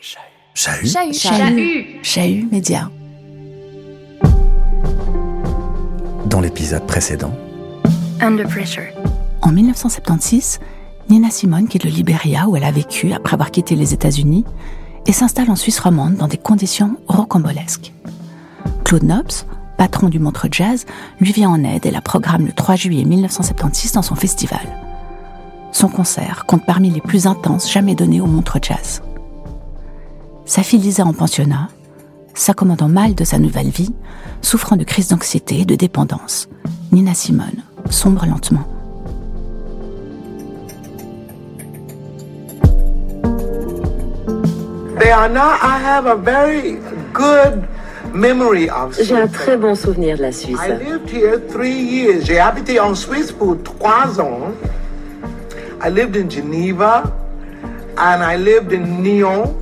Chahut. Chahut. Chahut. Chahut Média. Dans l'épisode précédent, Under Pressure. En 1976, Nina Simone quitte le Liberia où elle a vécu après avoir quitté les États-Unis et s'installe en Suisse romande dans des conditions rocambolesques. Claude Nobs, patron du Montreux Jazz, lui vient en aide et la programme le 3 juillet 1976 dans son festival. Son concert compte parmi les plus intenses jamais donnés au Montreux Jazz. Sa fille Lisa en pensionnat, s'accommodant mal de sa nouvelle vie, souffrant de crises d'anxiété et de dépendance, Nina Simone sombre lentement. Diana, I have a very good memory of J'ai un très bon souvenir de la Suisse. I lived here three years. J'ai habité en Suisse pour trois ans. I lived in Geneva and I lived in Nyon.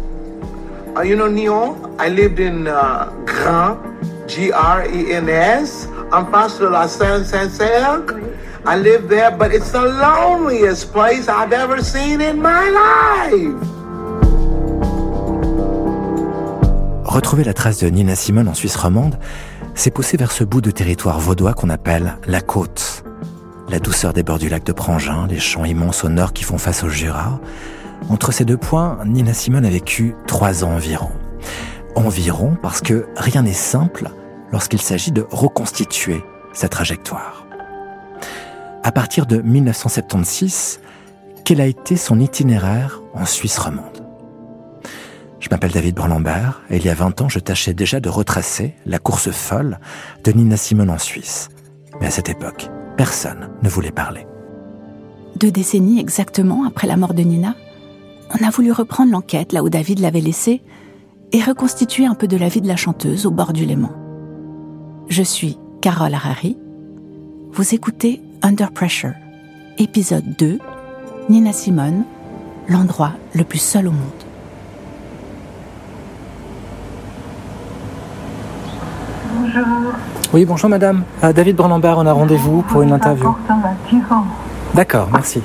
Uh, you know Nyon? I lived in uh, Grand, G-R-E-N-S, en face de la Saint-Sincère. I lived there, but it's the loneliest place I've ever seen in my life. retrouver la trace de Nina Simone en Suisse romande, c'est pousser vers ce bout de territoire vaudois qu'on appelle la côte. La douceur des bords du lac de Prangin, les champs immenses au nord qui font face au Jura. Entre ces deux points, Nina Simone a vécu trois ans environ. Environ parce que rien n'est simple lorsqu'il s'agit de reconstituer sa trajectoire. À partir de 1976, quel a été son itinéraire en Suisse romande? Je m'appelle David Brunlambert et il y a 20 ans, je tâchais déjà de retracer la course folle de Nina Simone en Suisse. Mais à cette époque, personne ne voulait parler. Deux décennies exactement après la mort de Nina, on a voulu reprendre l'enquête là où David l'avait laissée et reconstituer un peu de la vie de la chanteuse au bord du Léman. Je suis Carole Harari. Vous écoutez Under Pressure, épisode 2, Nina Simone, l'endroit le plus seul au monde. Oui, bonjour madame. À David Brunlambert, on a rendez-vous pour une interview. D'accord, merci.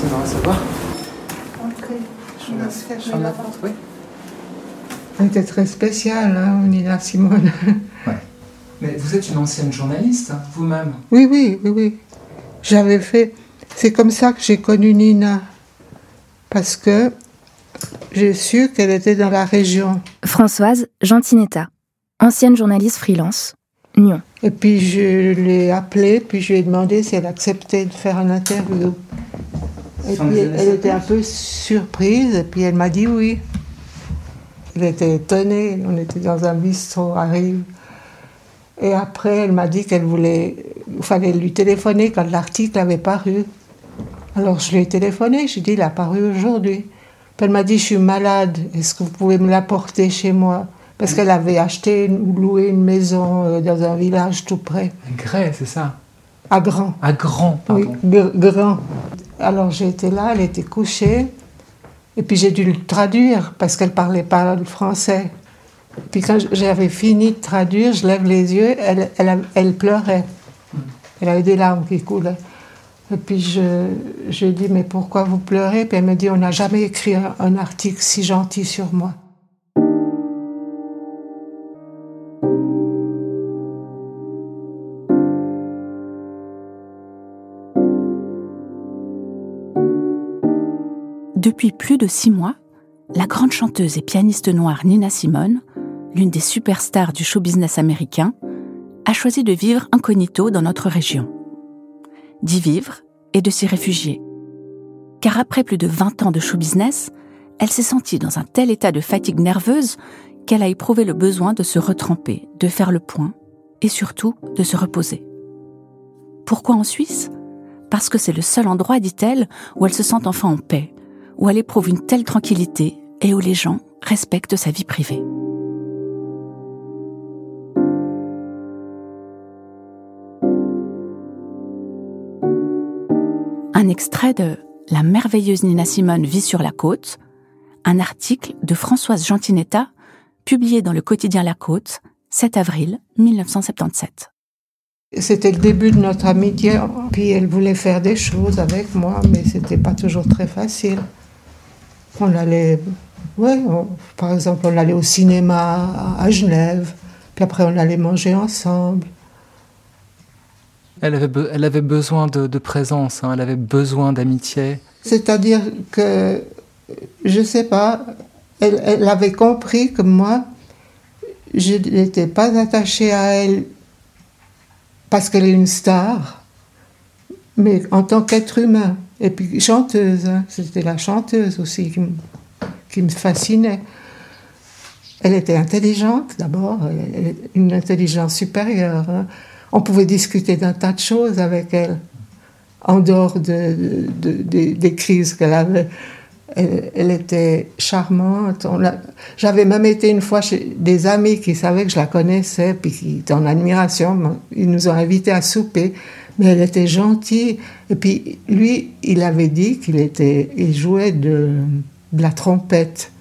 Merci de me recevoir. Oui. C'était très spécial, hein, Nina Simone. Mais vous êtes une ancienne journaliste, hein, vous-même. Oui, oui, oui, oui. J'avais fait. C'est comme ça que j'ai connu Nina. Parce que j'ai su qu'elle était dans la région. Françoise Gentinetta, ancienne journaliste freelance, Nyon. Et puis je l'ai appelée, puis je lui ai demandé si elle acceptait de faire une interview. Et puis elle était un peu surprise, et puis elle m'a dit oui. Elle était étonnée, on était dans un bistrot à Rive. Et après, elle m'a dit qu'elle voulait. Il fallait lui téléphoner quand l'article avait paru. Alors je lui ai téléphoné, j'ai dit il a paru aujourd'hui. Puis elle m'a dit je suis malade, est-ce que vous pouvez me l'apporter chez moi? Parce qu'elle avait acheté ou loué une maison euh, dans un village tout près, Grès, c'est ça? À Grand. À Grand, Oui, pardon. gr- grand. Alors j'ai été là, elle était couchée, et puis j'ai dû le traduire parce qu'elle parlait pas le français. Puis quand j'avais fini de traduire, je lève les yeux, elle, pleurait. Elle avait des larmes qui coulaient. Et puis je, je lui dit, mais pourquoi vous pleurez? Puis elle me dit, on n'a jamais écrit un article si gentil sur moi. Depuis plus de six mois, la grande chanteuse et pianiste noire Nina Simone, l'une des superstars du show business américain, a choisi de vivre incognito dans notre région. D'y vivre et de s'y réfugier. Car après plus de 20 ans de show business, elle s'est sentie dans un tel état de fatigue nerveuse qu'elle a éprouvé le besoin de se retremper, de faire le point et surtout de se reposer. Pourquoi en Suisse? Parce que c'est le seul endroit, dit-elle, où elle se sent enfin en paix, où elle éprouve une telle tranquillité et où les gens respectent sa vie privée. Un extrait de La merveilleuse Nina Simone vit sur la côte, un article de Françoise Gentinetta, publié dans le quotidien La Côte, 7 avril 1977. C'était le début de notre amitié. Puis elle voulait faire des choses avec moi, mais c'était pas toujours très facile. On allait, ouais, par exemple, on allait au cinéma à Genève, puis après on allait manger ensemble. Elle avait, elle avait besoin de, présence, hein, elle avait besoin d'amitié. C'est-à-dire que, je sais pas, elle, elle avait compris que moi, je n'étais pas attachée à elle parce qu'elle est une star, mais en tant qu'être humain. Et puis chanteuse, hein. c'était la chanteuse aussi qui, me fascinait. Elle était intelligente d'abord, une intelligence supérieure. Hein. On pouvait discuter d'un tas de choses avec elle, en dehors de, des crises qu'elle avait. Elle, était charmante. J'avais même été une fois chez des amis qui savaient que je la connaissais, puis qui étaient en admiration. Ils nous ont invités à souper, mais elle était gentille. Et puis lui, il avait dit qu'il était, il jouait de, la trompette,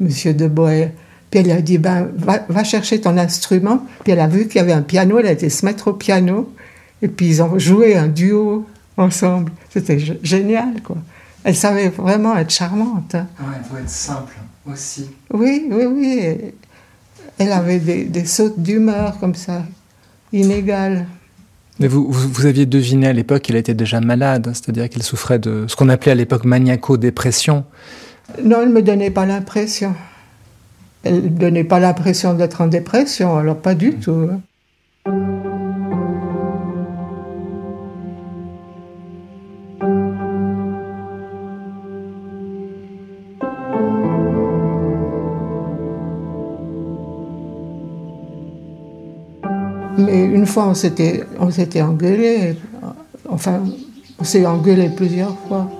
Monsieur de Boer. Puis elle a dit, ben, va, va, chercher ton instrument. Puis elle a vu qu'il y avait un piano, elle a été se mettre au piano. Et puis ils ont joué un duo ensemble. C'était génial, quoi. Elle savait vraiment être charmante. Ouais, elle pouvait être simple aussi. Oui, oui, oui. Elle avait des, des sautes d'humeur comme ça, inégales. Mais vous, vous, aviez deviné à l'époque qu'elle était déjà malade, c'est-à-dire qu'elle souffrait de ce qu'on appelait à l'époque maniaco-dépression. Non, elle ne me donnait pas l'impression. Elle ne donnait pas l'impression d'être en dépression, alors pas du tout. Fois, on s'était, on s'était engueulé. Enfin, on s'est engueulé plusieurs fois.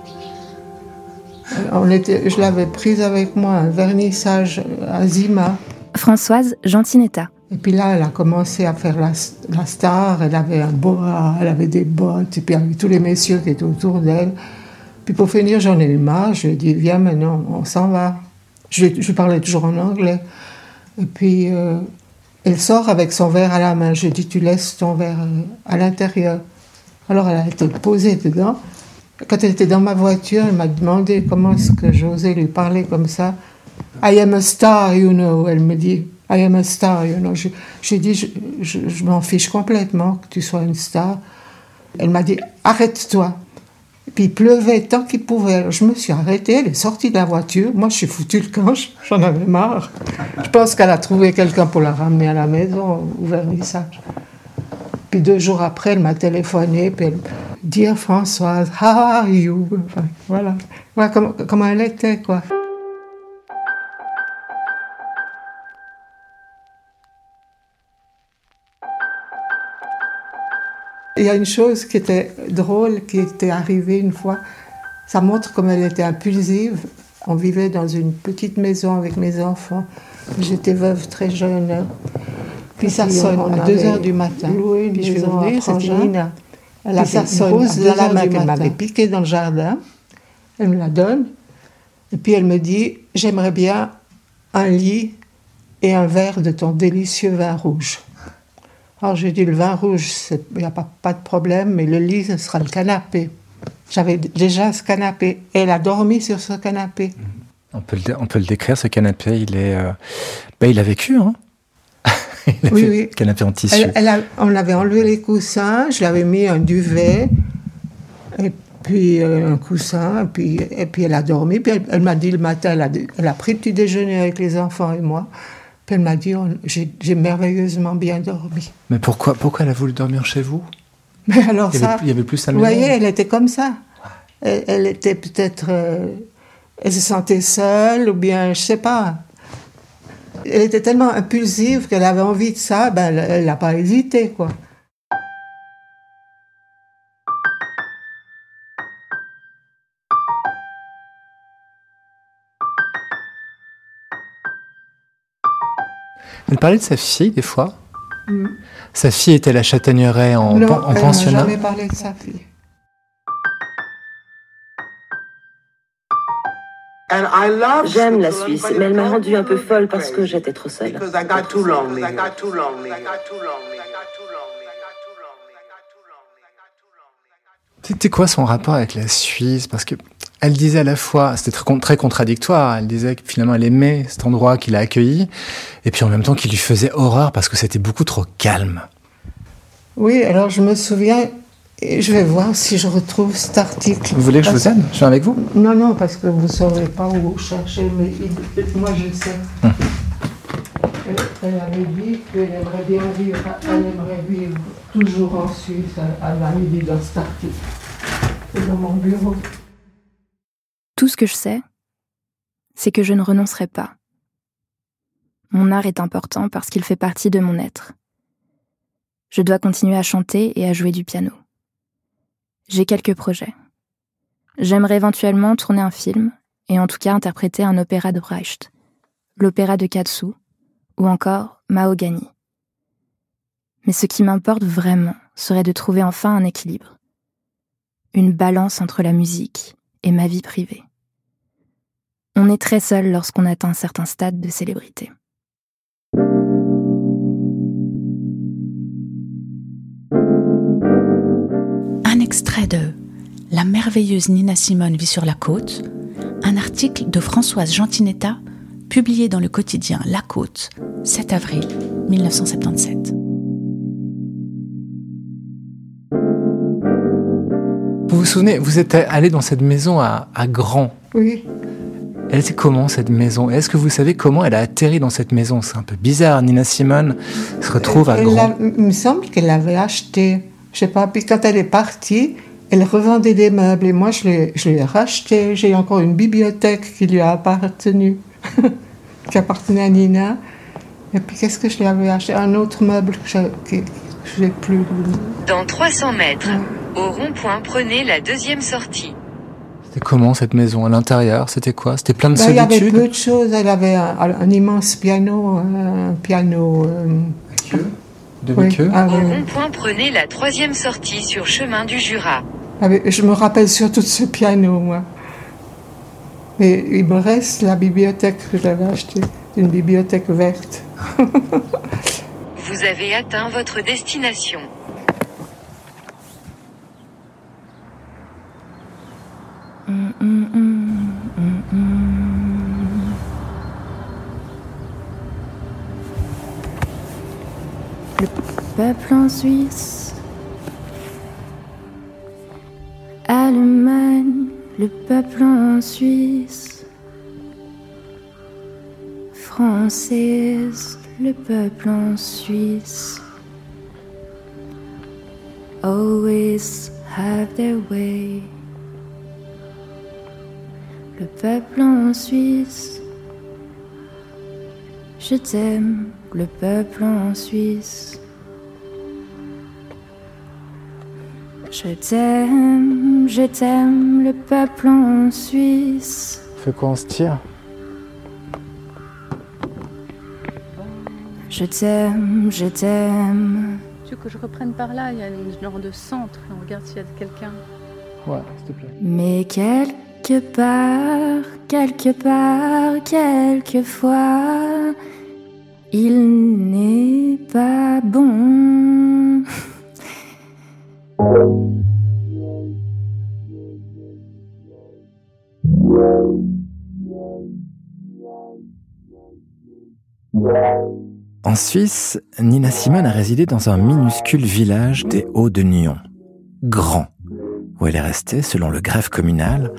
On était, je l'avais prise avec moi, un vernissage à Zima. Françoise Gentinetta. Et puis là, elle a commencé à faire la, la, star. Elle avait un boa, elle avait des bottes, et puis avec tous les messieurs qui étaient autour d'elle. Puis pour finir, j'en ai eu marre. Je lui ai dit, viens maintenant, on s'en va. Je, je parlais toujours en anglais. Et puis, euh, elle sort avec son verre à la main. Je dis, tu laisses ton verre euh, à l'intérieur. Alors elle a été posée dedans. Quand elle était dans ma voiture, elle m'a demandé comment est-ce que j'osais lui parler comme ça. I am a star, you know. Elle me dit, I am a star, you know. J'ai dit, je, je m'en fiche complètement que tu sois une star. Elle m'a dit, arrête-toi. Puis il pleuvait tant qu'il pouvait. je me suis arrêtée, elle est sortie de la voiture. Moi, je suis foutue le camp, j'en avais marre. Je pense qu'elle a trouvé quelqu'un pour la ramener à la maison au vernissage. Puis deux jours après, elle m'a téléphoné, puis elle dit Françoise, how are you? voilà. voilà comment, comment elle était, quoi. Il y a une chose qui était drôle, qui était arrivée une fois. Ça montre comme elle était impulsive. On vivait dans une petite maison avec mes enfants. J'étais veuve très jeune. Puis ça sonne à 2 heures du matin. Puis je vais c'était Nina. Elle a ça sonne rose dans la main qu'elle m'avait piquée dans le jardin. Elle me la donne. Et puis elle me dit J'aimerais bien un lit et un verre de ton délicieux vin rouge. Alors j'ai dit, le vin rouge, il n'y a pas, pas de problème, mais le lit, ce sera le canapé. J'avais déjà ce canapé. Elle a dormi sur ce canapé. On peut le, on peut le décrire, ce canapé, il est... Euh, ben, il a vécu, hein Oui, oui. Canapé en tissu. Elle, on avait enlevé les coussins, je l'avais mis un duvet, et puis euh, un coussin, et puis, et puis elle a dormi. Puis elle, m'a dit le matin, elle a, elle a pris le petit déjeuner avec les enfants et moi elle m'a dit, j'ai merveilleusement bien dormi. Mais pourquoi, pourquoi elle a voulu dormir chez vous? Mais alors il ça, il y avait plus à Vous voyez, elle était comme ça. Elle, était peut-être, euh, elle se sentait seule ou bien, je sais pas. Elle était tellement impulsive qu'elle avait envie de ça, ben elle n'a pas hésité, quoi. Elle parlait de sa fille des fois. Mm. Sa fille était la châtaigneraie en, non, elle pensionnat. jamais parlé de sa fille. J'aime la Suisse, mais elle m'a rendue un peu folle parce que j'étais trop seule. C'était quoi son rapport avec la Suisse? Parce que elle disait à la fois, c'était très, très contradictoire, elle disait que finalement elle aimait cet endroit qu'il a accueilli, et puis en même temps qu'il lui faisait horreur parce que c'était beaucoup trop calme. Oui, alors je me souviens, et je vais voir si je retrouve cet article. Vous voulez que je vous aide? Je viens avec vous Non, non, parce que vous ne saurez pas où chercher, mais moi je sais. Hum. Elle, avait dit qu'elle aimerait bien vivre, elle aimerait vivre toujours en Suisse, elle m'a mis dans cet article. C'est dans mon bureau. Tout ce que je sais, c'est que je ne renoncerai pas. Mon art est important parce qu'il fait partie de mon être. Je dois continuer à chanter et à jouer du piano. J'ai quelques projets. J'aimerais éventuellement tourner un film et en tout cas interpréter un opéra de Brecht, l'opéra de Katsu ou encore Mahogany. Mais ce qui m'importe vraiment serait de trouver enfin un équilibre, une balance entre la musique et ma vie privée. On est très seul lorsqu'on atteint un certain stade de célébrité. Un extrait de La merveilleuse Nina Simone vit sur la côte, un article de Françoise Gentinetta publié dans le quotidien La Côte, 7 avril 1977. Vous vous souvenez, vous êtes allé dans cette maison à, à Grand. Oui. Elle était comment cette maison? Est-ce que vous savez comment elle a atterri dans cette maison? C'est un peu bizarre. Nina Simone se retrouve à Grand. il me semble qu'elle l'avait acheté. Je sais pas. Puis quand elle est partie, elle revendait des meubles et moi je l'ai, je l'ai racheté. J'ai encore une bibliothèque qui lui a appartenu, qui appartenait à Nina. Et puis qu'est-ce que je lui avais acheté? Un autre meuble que je n'ai plus. Dans 300 mètres, au rond-point, prenez la deuxième sortie. C'était comment cette maison à l'intérieur? C'était quoi? C'était plein de ben, solitude Il y avait peu de choses. Elle avait un, immense piano, un piano. Euh, queue Demi-queue ah, Au rond-point, prenez la troisième sortie sur chemin du Jura. Ah, je me rappelle surtout de ce piano, moi. Mais il me reste la bibliothèque que j'avais achetée, une bibliothèque verte. Vous avez atteint votre destination. Le peuple en Suisse, Allemagne, le peuple en Suisse, française, le peuple en Suisse. Always have their way. Je t'aime, le peuple en Suisse. Je t'aime, je t'aime, le peuple en Suisse. Fait quoi, on se tire? Je t'aime, je t'aime. Tu veux que je reprenne par là? Il y a une genre de centre. On regarde s'il y a quelqu'un. Ouais, s'il te plaît. Mais quelque part, quelque part, quelquefois, il n'est pas bon. En Suisse, Nina Simone a résidé dans un minuscule village des Hauts de Nyon, Grand, où elle est restée, selon le greffe communal,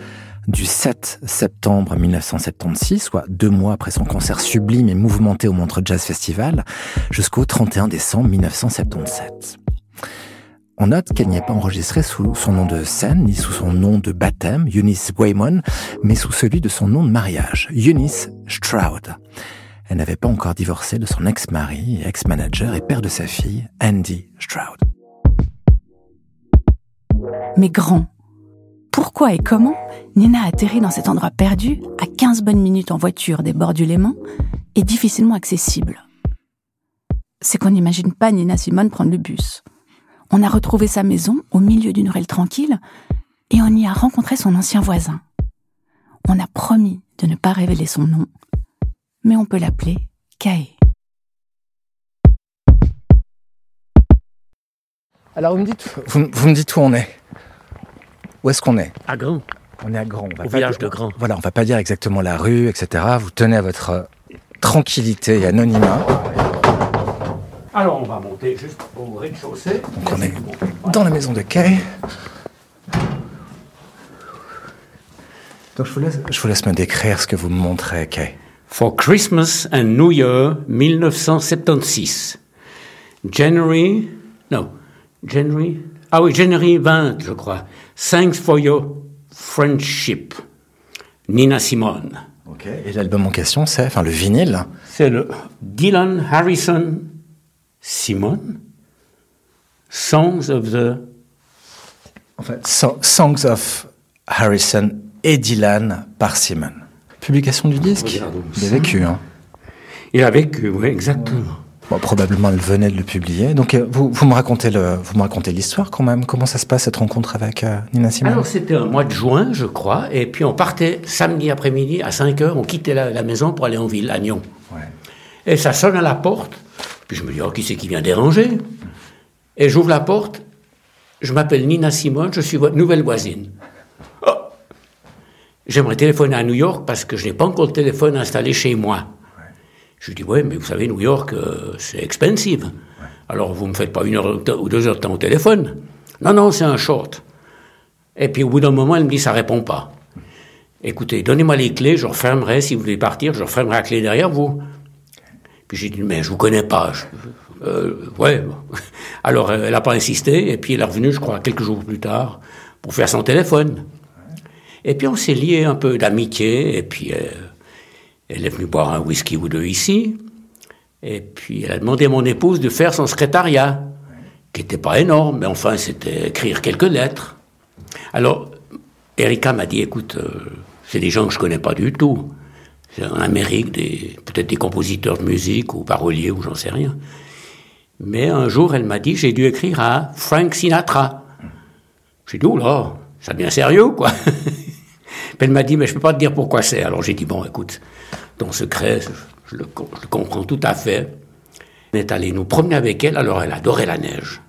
du 7 septembre 1976, soit deux mois après son concert sublime et mouvementé au Montreux Jazz Festival, jusqu'au 31 décembre 1977. On note qu'elle n'y est pas enregistrée sous son nom de scène, ni sous son nom de baptême, Eunice Waymon, mais sous celui de son nom de mariage, Eunice Stroud. Elle n'avait pas encore divorcé de son ex-mari, ex-manager et père de sa fille, Andy Stroud. Mais grand, pourquoi et comment Nina a atterri dans cet endroit perdu, à 15 bonnes minutes en voiture des bords du Léman, et difficilement accessible C'est qu'on n'imagine pas Nina Simone prendre le bus. On a retrouvé sa maison au milieu d'une ruelle tranquille, et on y a rencontré son ancien voisin. On a promis de ne pas révéler son nom, mais on peut l'appeler Kae. Alors vous me dites où on est Où est-ce qu'on est? À Grand. On est à Grand. Au village de Grand. Voilà, on va pas dire exactement la rue, etc. Vous tenez à votre tranquillité et anonymat. Alors on va monter juste au rez-de-chaussée. Donc on est dans la maison de Kay. Donc je vous, laisse, je vous laisse me décrire ce que vous me montrez, Kay. For Christmas and New Year 1976. January, no, January, ah oui, January 20, je crois. Thanks for your friendship. Nina Simone. Ok. Et l'album en question, c'est, enfin le vinyle. C'est le Dylan Harrison Simone, Songs of the. En fait, So- Songs of Harrison et Dylan par Simon. Publication du disque. Il a vécu, hein. Il a vécu, oui, exactement. Bon, probablement elle venait de le publier. Donc euh, vous, vous me racontez le, vous me racontez l'histoire quand même. Comment ça se passe cette rencontre avec euh, Nina Simone? Alors c'était un mois de juin, je crois, et puis on partait samedi après-midi à 5 heures, on quittait la, la maison pour aller en ville, à Nyon. Ouais. Et ça sonne à la porte, puis je me dis, oh, qui c'est qui vient déranger? Et j'ouvre la porte, je m'appelle Nina Simone, je suis votre nouvelle voisine. Oh J'aimerais téléphoner à New York parce que je n'ai pas encore le téléphone installé chez moi. Je lui dis, ouais, mais vous savez, New York, euh, c'est expensive. Alors, vous ne me faites pas une heure ou deux heures de temps au téléphone. Non, non, c'est un short. Et puis, au bout d'un moment, elle me dit, ça répond pas. Écoutez, donnez-moi les clés, je refermerai. Si vous voulez partir, je refermerai la clé derrière vous. Puis j'ai dit, mais je vous connais pas. Je- euh, ouais. Alors, elle n'a pas insisté. Et puis, elle est revenue, je crois, quelques jours plus tard, pour faire son téléphone. Et puis, on s'est lié un peu d'amitié. Et puis, euh, elle est venue boire un whisky ou deux ici. Et puis, elle a demandé à mon épouse de faire son secrétariat, qui n'était pas énorme, mais enfin, c'était écrire quelques lettres. Alors, Erika m'a dit, écoute, euh, c'est des gens que je connais pas du tout. C'est en Amérique, peut-être des compositeurs de musique ou paroliers ou j'en sais rien. Mais un jour, elle m'a dit, j'ai dû écrire à Frank Sinatra. J'ai dit, là, ça devient sérieux, quoi. Elle m'a dit, mais je peux pas te dire pourquoi c'est. Alors j'ai dit, bon, écoute, ton secret, je, le, comprends tout à fait. On est allé nous promener avec elle, alors elle adorait la neige.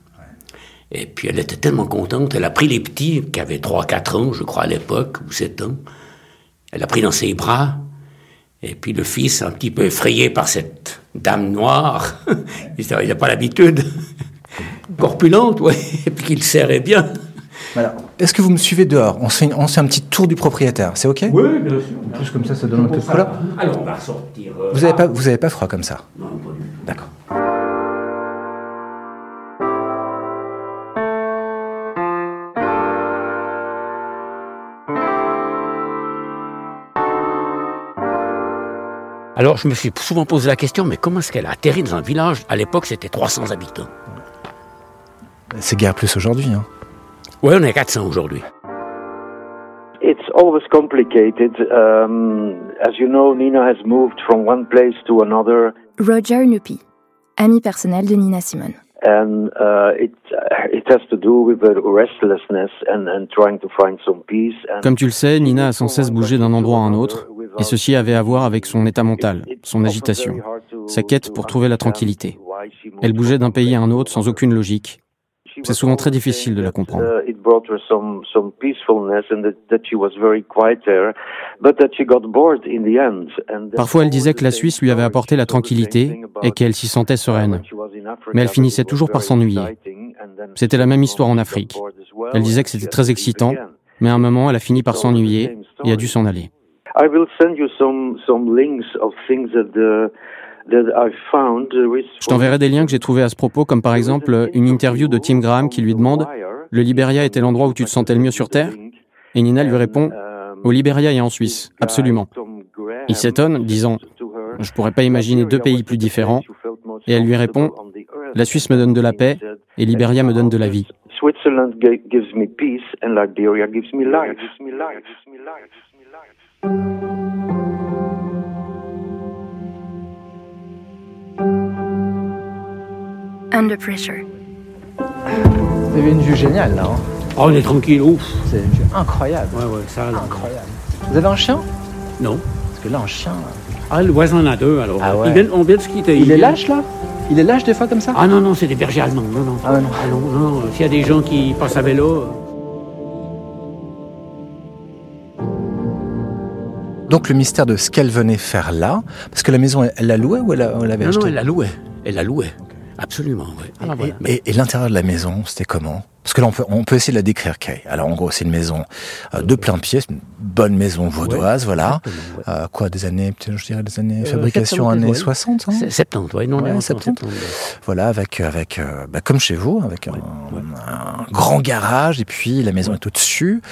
Et puis elle était tellement contente, elle a pris les petits, qui avaient 3-4 ans, je crois, à l'époque, ou 7 ans. Elle a pris dans ses bras. Et puis le fils, un petit peu effrayé par cette dame noire, il n'a pas l'habitude, corpulente, ouais, et puis qu'il serrait bien. Voilà. Est-ce que vous me suivez dehors? On fait, une- on fait un petit tour du propriétaire, c'est ok? Oui, bien sûr. En plus comme ça, ça donne un peu de couleur. Alors on va sortir. euh, Vous avez pas, vous avez pas froid comme ça? Non, pas du tout. D'accord. Alors je me suis souvent posé la question, mais comment est-ce qu'elle a atterri dans un village? À l'époque, c'était 300 habitants. C'est guère plus aujourd'hui. Hein. Oui, on est 400 aujourd'hui. It's always complicated. Um, as you know, Nina has moved from one place to another, Roger Nupi, ami personnel de Nina Simone. and uh, it it has to do with the restlessness and, and trying to find some peace. And Comme tu le sais, Nina a sans cesse bougé d'un endroit à un autre, et ceci avait à voir avec son état mental, son agitation, sa quête pour trouver la tranquillité. Elle bougeait d'un pays à un autre sans aucune logique. C'est souvent très difficile de la comprendre. Uh, Parfois, elle disait que la Suisse lui avait apporté la tranquillité et qu'elle s'y sentait sereine. Mais elle finissait toujours par s'ennuyer. C'était la même histoire en Afrique. Elle disait que c'était très excitant, mais à un moment, elle a fini par s'ennuyer et a dû s'en aller. I will send you some some links of things that that I found. uh, with- Je t'enverrai des liens que j'ai trouvés à ce propos, comme par exemple une interview de Tim Graham qui lui demande Le Libéria était l'endroit où tu te sentais le mieux sur Terre? Et Nina lui répond Au Libéria et en Suisse, absolument. Il s'étonne, disant Je pourrais pas imaginer deux pays plus différents. Et elle lui répond La Suisse me donne de la paix et Libéria me donne de la vie. Under Pressure. Vous avez une vue géniale là. Hein oh, on est tranquille, ouf. C'est une vue incroyable. Ouais, ouais, ça. Incroyable. Vous avez un chien? Non. Parce que là, un chien. Hein. Ah, le voisin en a deux alors. Ah, ouais. vient, on vient de se quitter. Il, il est lâche là? Il est lâche des fois comme ça? Ah non, non, c'est des bergers allemands. Non, non. Ah, non. Ah, non. S'il y a des gens qui passent à vélo. Euh. Donc le mystère de ce qu'elle venait faire là, parce que la maison, elle la louait ou elle l'avait achetée non, elle la louait. Elle la louait. Absolument, oui. Ah, et l'intérieur de la maison, c'était comment? Parce que là, on peut, on peut essayer de la décrire, Kay. Alors, en gros, c'est une maison euh, de plein pied, une bonne maison vaudoise, voilà. Euh, quoi, des années, je dirais des années, euh, fabrication années 60, hein 70, oui, non, ouais, 70. Voilà, avec, avec bah, comme chez vous, avec un, grand garage, et puis la maison est au-dessus.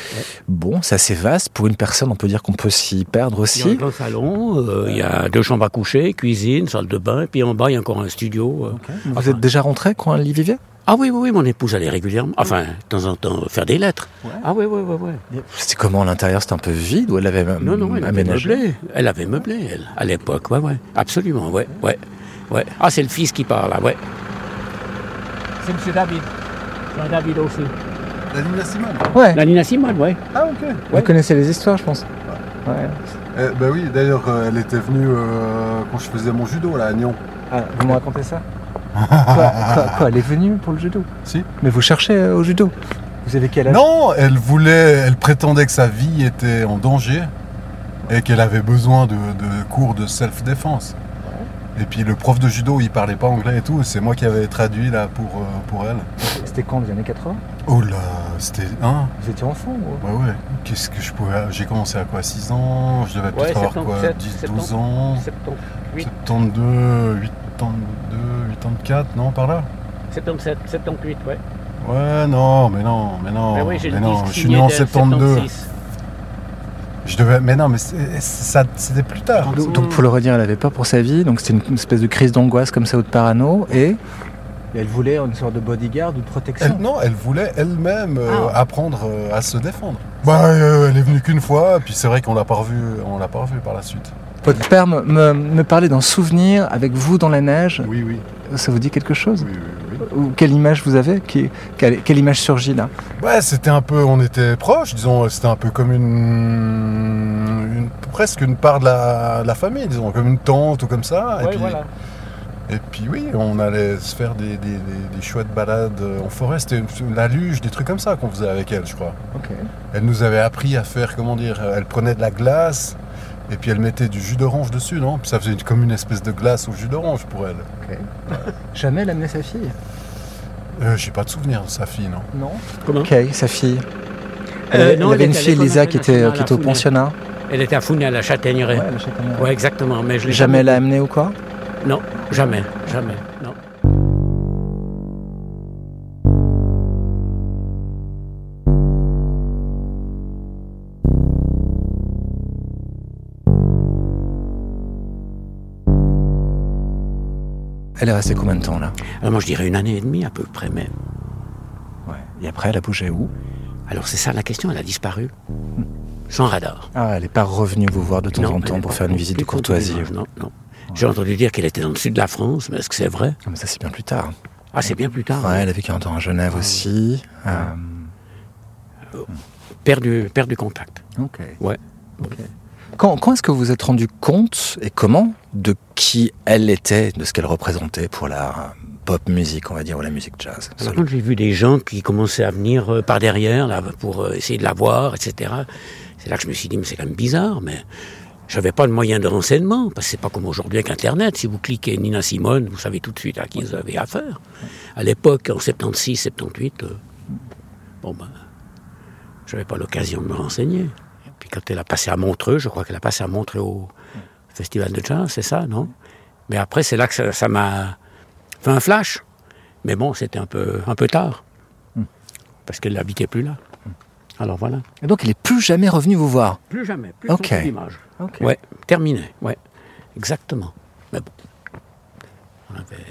Bon, c'est assez vaste. Pour une personne, on peut dire qu'on peut s'y perdre aussi. Il y a un grand salon, il y a deux chambres à coucher, cuisine, salle de bain, et puis en bas, il y a encore un studio. Vous êtes déjà rentré quand elle y vivait ah oui, oui, oui, mon épouse allait régulièrement, enfin, de temps en temps, faire des lettres. Ah oui, oui, oui, oui. C'était comment l'intérieur C'était un peu vide ou elle avait non, non, elle aménagé avait meublé. Elle avait meublé, elle, à l'époque, ouais, ouais. Absolument, ouais, ouais. ouais. Ah, c'est le fils qui parle, là, ouais. C'est M. David. C'est David aussi. La Nina Simone Ouais. La Nina Simone, ouais. Ah, ok. Vous connaissez les histoires, je pense. Ouais. Eh, bah oui, d'ailleurs, euh, elle était venue euh, quand je faisais mon judo, là, à Nyon. Ah, vous me racontez ça? Quoi, Elle est venue pour le judo Si. Mais vous cherchez euh, au judo Vous avez quel âge? Non, elle voulait, elle prétendait que sa vie était en danger et qu'elle avait besoin de, cours de self-défense. Et puis le prof de judo, il parlait pas anglais et tout. C'est moi qui avais traduit là pour, euh, pour elle. C'était quand, les années 80 Oh là, c'était. Hein Vous étiez enfant Ouais, ouais. Qu'est-ce que je pouvais. J'ai commencé à quoi 6 ans? Je devais peut-être avoir quoi 10, 12 ans? 72, 8 82, 84, non, par là? 77, 78, ouais. Ouais, non, mais non, mais non. Mais, oui, mais non, je suis né en 72. Je devais, mais non, mais ça, c'était plus tard. Donc, pour le redire, elle avait peur pour sa vie, donc c'était une espèce de crise d'angoisse comme ça ou de parano, et elle voulait une sorte de bodyguard ou de protection. non, elle voulait elle-même euh, ah. apprendre euh, à se défendre. Bah, euh, elle est venue qu'une fois, puis c'est vrai qu'on l'a pas revu, on l'a pas revu par la suite. Votre père me, me, parlait d'un souvenir avec vous dans la neige. Oui, oui. Ça vous dit quelque chose Oui, oui, oui. Ou quelle image vous avez quelle, quelle, image surgit là Ouais, c'était un peu, on était proches, disons, c'était un peu comme une, une, presque une part de la, la, famille, disons, comme une tante ou comme ça. et, puis, voilà. et puis oui, on allait se faire des, des, des, chouettes balades en forêt, c'était la luge, des trucs comme ça qu'on faisait avec elle, je crois. Ok. Elle nous avait appris à faire, comment dire, elle prenait de la glace, et puis elle mettait du jus d'orange dessus, non? Puis ça faisait comme une espèce de glace au jus d'orange pour elle. Jamais elle amenait sa fille? Euh, J'ai pas de souvenir de sa fille, non. Non Comment? Ok, sa fille. Euh, elle, avait une fille, Lisa, qui était, qui était au pensionnat. Elle était à Founé, à la Châtaigneraie. Ouais, à la Châtaigneraie. Ouais, exactement. Mais je jamais l'a amenée ou quoi? Non, jamais, jamais. Elle est restée combien de temps là Alors moi je dirais une année et demie à peu près même. Ouais. Et après elle a bougé où Alors c'est ça la question, elle a disparu. Sans radar. Ah, elle n'est pas revenue vous voir de temps en temps pour faire une visite de courtoisie Non, non. J'ai entendu dire qu'elle était dans le sud de la France, mais est-ce que c'est vrai ah, mais Ça c'est bien plus tard. Ah c'est bien plus tard. Ouais, elle a vécu un temps à Genève ah, aussi. Euh... Perdu, perdu contact. Ok. Ouais. Quand, est-ce que vous vous êtes rendu compte et comment de qui elle était, de ce qu'elle représentait pour la pop musique, on va dire, ou la musique jazz? Quand j'ai vu des gens qui commençaient à venir euh, par derrière là, pour euh, essayer de la voir, etc. C'est là que je me suis dit, mais c'est quand même bizarre, mais j'avais pas de moyen de renseignement, parce que c'est pas comme aujourd'hui avec Internet. Si vous cliquez Nina Simone, vous savez tout de suite à qui vous avez affaire. À l'époque, en 76, 78, euh, bon ben, j'avais pas l'occasion de me renseigner. Quand elle a passé à Montreux, je crois qu'elle a passé à Montreux au festival de jazz, c'est ça, non? Mais après, c'est là que ça m'a fait un flash. Mais bon, c'était un peu, un peu tard. Hmm. Parce qu'elle n'habitait plus là. Alors voilà. Et donc, elle n'est plus jamais revenue vous voir? Plus jamais. Plus ok. d'image. Ouais, terminé. Ouais, exactement. Mais bon. On avait,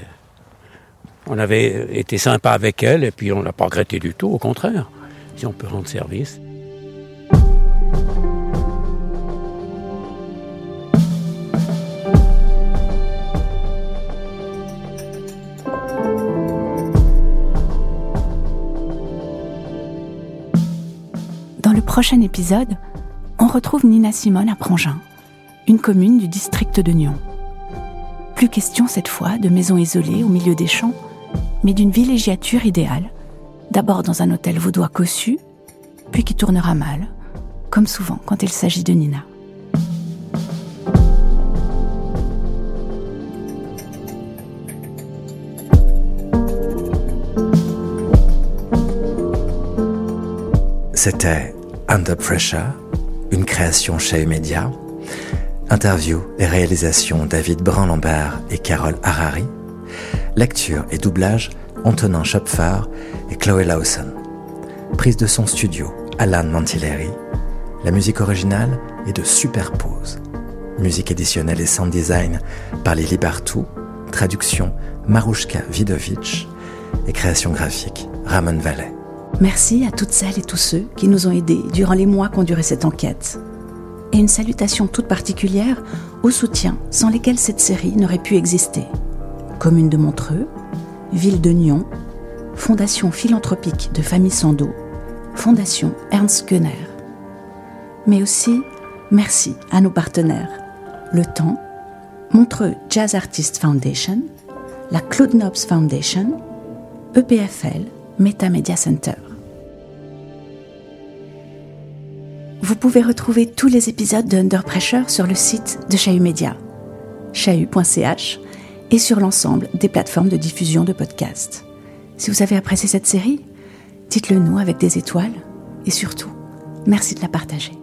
on avait été sympa avec elle et puis on l'a pas regretté du tout, au contraire. Si on peut rendre service. prochain épisode, on retrouve Nina Simone à Prangin, une commune du district de Nyon. Plus question cette fois de maisons isolées au milieu des champs, mais d'une villégiature idéale, d'abord dans un hôtel vaudois cossu, puis qui tournera mal, comme souvent quand il s'agit de Nina. C'était Under Pressure, une création chez Media. Interview et réalisation David Brun-Lambert et Carole Harari. Lecture et doublage Antonin Schopfer et Chloé Lawson. Prise de son studio Alan Mantilleri. La musique originale est de Superpose. Musique éditionnelle et sound design par Lily Bartou. Traduction Marushka Vidovic. Et création graphique Ramon Vallet. Merci à toutes celles et tous ceux qui nous ont aidés durant les mois qu'ont duré cette enquête. Et une salutation toute particulière aux soutiens sans lesquels cette série n'aurait pu exister. Commune de Montreux, Ville de Nyon, Fondation philanthropique de Famille Sando, Fondation Ernst Gunner. Mais aussi, merci à nos partenaires, Le Temps, Montreux Jazz Artist Foundation, la Claude Nobs Foundation, EPFL, Meta Media Center. Vous pouvez retrouver tous les épisodes de Under Pressure sur le site de Chahut Media, chahut.ch, et sur l'ensemble des plateformes de diffusion de podcasts. Si vous avez apprécié cette série, dites-le nous avec des étoiles et surtout, merci de la partager.